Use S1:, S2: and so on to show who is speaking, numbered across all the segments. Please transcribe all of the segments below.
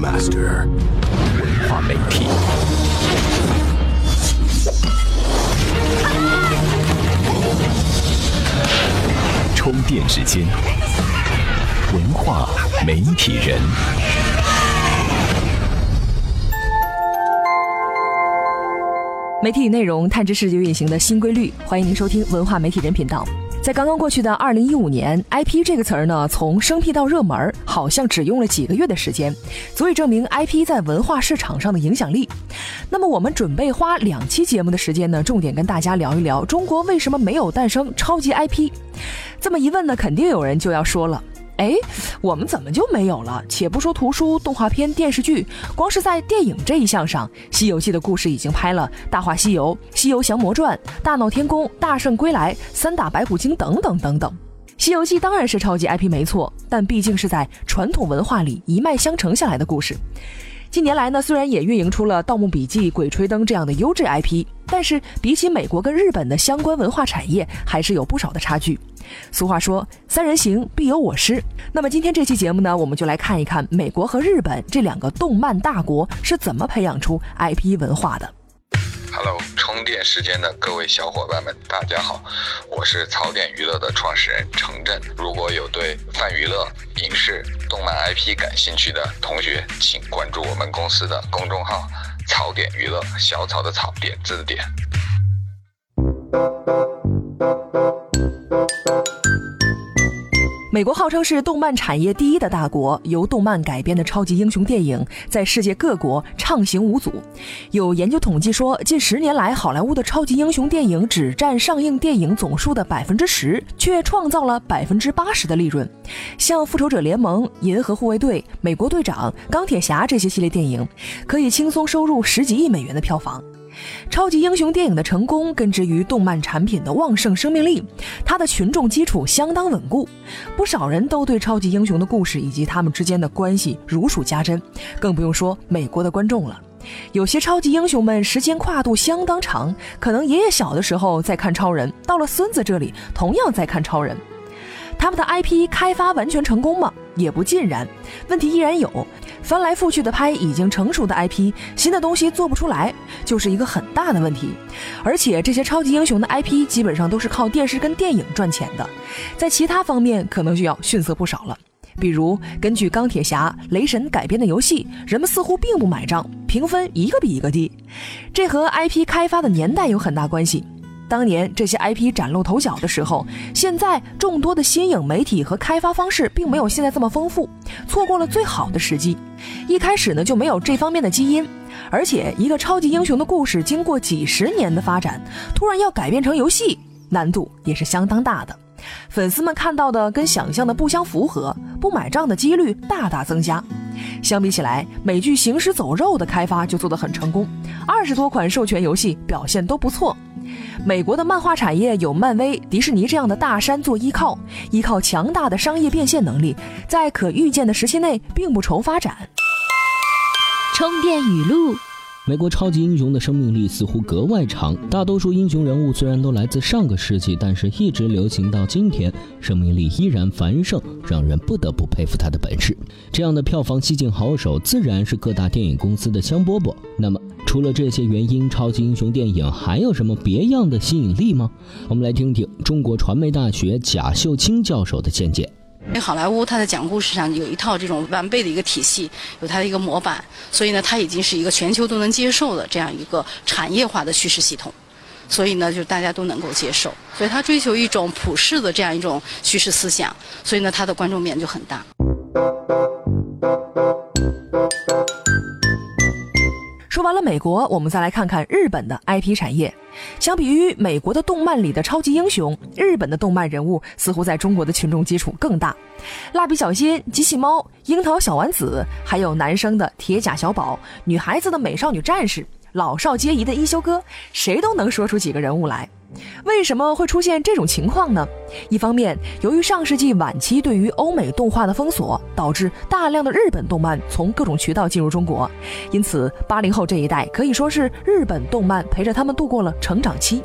S1: Master 文化媒体。充电时间，文化媒体人。
S2: 媒体与内容探知世界运行的新规律，欢迎您收听文化媒体人频道。在刚刚过去的二零一五年，IP 这个词儿呢，从生僻到热门，好像只用了几个月的时间，足以证明 IP 在文化市场上的影响力。那么，我们准备花两期节目的时间呢，重点跟大家聊一聊中国为什么没有诞生超级 IP。这么一问呢，肯定有人就要说了。哎，我们怎么就没有了？且不说图书、动画片、电视剧，光是在电影这一项上，《西游记》的故事已经拍了《大话西游》《西游降魔传》《大闹天宫》《大圣归来》《三打白骨精》等等等等。《西游记》当然是超级 IP 没错，但毕竟是在传统文化里一脉相承下来的故事。近年来呢，虽然也运营出了《盗墓笔记》《鬼吹灯》这样的优质 IP，但是比起美国跟日本的相关文化产业，还是有不少的差距。俗话说“三人行，必有我师”。那么今天这期节目呢，我们就来看一看美国和日本这两个动漫大国是怎么培养出 IP 文化的。
S3: Hello，充电时间的各位小伙伴们，大家好，我是槽点娱乐的创始人程震。如果有对泛娱乐、影视、动漫 IP 感兴趣的同学，请关注我们公司的公众号“槽点娱乐”，小草的草，点字的点。
S2: 美国号称是动漫产业第一的大国，由动漫改编的超级英雄电影在世界各国畅行无阻。有研究统计说，近十年来，好莱坞的超级英雄电影只占上映电影总数的百分之十，却创造了百分之八十的利润。像《复仇者联盟》《银河护卫队》《美国队长》《钢铁侠》这些系列电影，可以轻松收入十几亿美元的票房。超级英雄电影的成功根植于动漫产品的旺盛生命力，它的群众基础相当稳固，不少人都对超级英雄的故事以及他们之间的关系如数家珍，更不用说美国的观众了。有些超级英雄们时间跨度相当长，可能爷爷小的时候在看超人，到了孙子这里同样在看超人。他们的 IP 开发完全成功吗？也不尽然，问题依然有。翻来覆去的拍已经成熟的 IP，新的东西做不出来，就是一个很大的问题。而且这些超级英雄的 IP 基本上都是靠电视跟电影赚钱的，在其他方面可能就要逊色不少了。比如根据钢铁侠、雷神改编的游戏，人们似乎并不买账，评分一个比一个低，这和 IP 开发的年代有很大关系。当年这些 IP 崭露头角的时候，现在众多的新颖媒体和开发方式并没有现在这么丰富，错过了最好的时机。一开始呢就没有这方面的基因，而且一个超级英雄的故事经过几十年的发展，突然要改变成游戏，难度也是相当大的。粉丝们看到的跟想象的不相符合，不买账的几率大大增加。相比起来，美剧《行尸走肉》的开发就做得很成功，二十多款授权游戏表现都不错。美国的漫画产业有漫威、迪士尼这样的大山做依靠，依靠强大的商业变现能力，在可预见的时期内并不愁发展。
S4: 充电语录。
S5: 美国超级英雄的生命力似乎格外长，大多数英雄人物虽然都来自上个世纪，但是一直流行到今天，生命力依然繁盛，让人不得不佩服他的本事。这样的票房吸金好手，自然是各大电影公司的香饽饽。那么，除了这些原因，超级英雄电影还有什么别样的吸引力吗？我们来听听中国传媒大学贾秀清教授的见解。
S6: 好莱坞它在讲故事上有一套这种完备的一个体系，有它的一个模板，所以呢，它已经是一个全球都能接受的这样一个产业化的叙事系统，所以呢，就大家都能够接受，所以它追求一种普世的这样一种叙事思想，所以呢，它的观众面就很大。
S2: 说完了美国，我们再来看看日本的 IP 产业。相比于美国的动漫里的超级英雄，日本的动漫人物似乎在中国的群众基础更大。蜡笔小新、机器猫、樱桃小丸子，还有男生的铁甲小宝，女孩子的美少女战士。老少皆宜的一休哥，谁都能说出几个人物来。为什么会出现这种情况呢？一方面，由于上世纪晚期对于欧美动画的封锁，导致大量的日本动漫从各种渠道进入中国，因此八零后这一代可以说是日本动漫陪着他们度过了成长期。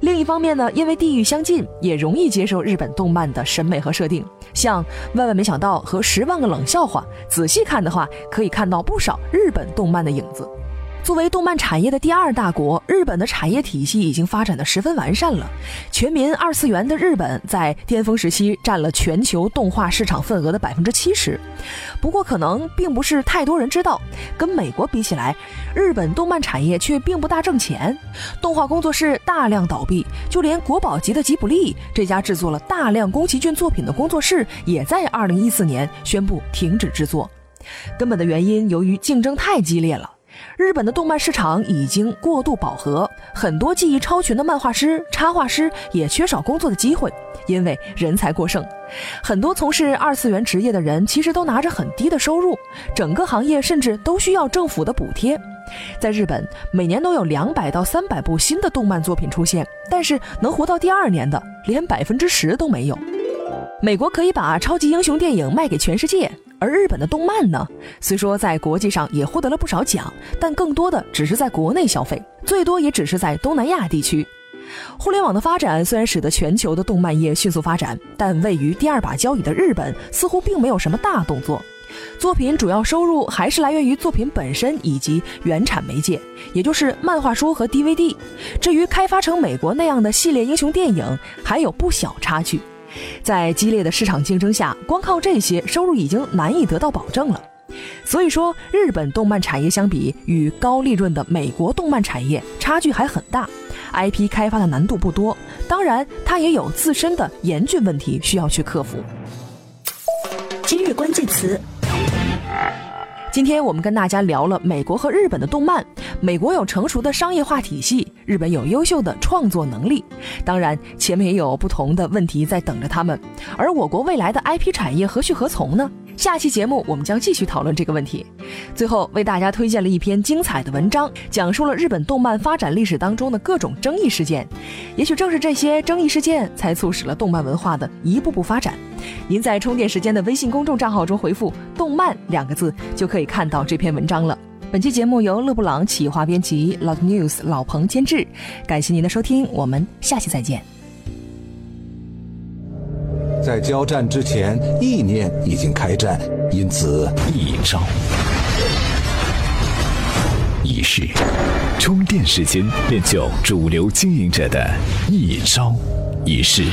S2: 另一方面呢，因为地域相近，也容易接受日本动漫的审美和设定。像《万万没想到》和《十万个冷笑话》，仔细看的话，可以看到不少日本动漫的影子。作为动漫产业的第二大国，日本的产业体系已经发展的十分完善了。全民二次元的日本在巅峰时期占了全球动画市场份额的百分之七十。不过，可能并不是太多人知道，跟美国比起来，日本动漫产业却并不大挣钱，动画工作室大量倒闭，就连国宝级的吉卜力这家制作了大量宫崎骏作品的工作室，也在二零一四年宣布停止制作。根本的原因，由于竞争太激烈了。日本的动漫市场已经过度饱和，很多技艺超群的漫画师、插画师也缺少工作的机会，因为人才过剩。很多从事二次元职业的人其实都拿着很低的收入，整个行业甚至都需要政府的补贴。在日本，每年都有两百到三百部新的动漫作品出现，但是能活到第二年的，连百分之十都没有。美国可以把超级英雄电影卖给全世界。而日本的动漫呢，虽说在国际上也获得了不少奖，但更多的只是在国内消费，最多也只是在东南亚地区。互联网的发展虽然使得全球的动漫业迅速发展，但位于第二把交椅的日本似乎并没有什么大动作。作品主要收入还是来源于作品本身以及原产媒介，也就是漫画书和 DVD。至于开发成美国那样的系列英雄电影，还有不小差距。在激烈的市场竞争下，光靠这些收入已经难以得到保证了。所以说，日本动漫产业相比与高利润的美国动漫产业差距还很大，IP 开发的难度不多，当然它也有自身的严峻问题需要去克服。
S7: 今日关键词。
S2: 今天我们跟大家聊了美国和日本的动漫。美国有成熟的商业化体系，日本有优秀的创作能力。当然，前面也有不同的问题在等着他们。而我国未来的 IP 产业何去何从呢？下期节目我们将继续讨论这个问题。最后为大家推荐了一篇精彩的文章，讲述了日本动漫发展历史当中的各种争议事件。也许正是这些争议事件，才促使了动漫文化的一步步发展。您在充电时间的微信公众账号中回复“动漫”两个字，就可以看到这篇文章了。本期节目由勒布朗企划编辑，老 news 老彭监制。感谢您的收听，我们下期再见。
S8: 在交战之前，意念已经开战，因此
S1: 一招一式，充电时间练就主流经营者的一招一式。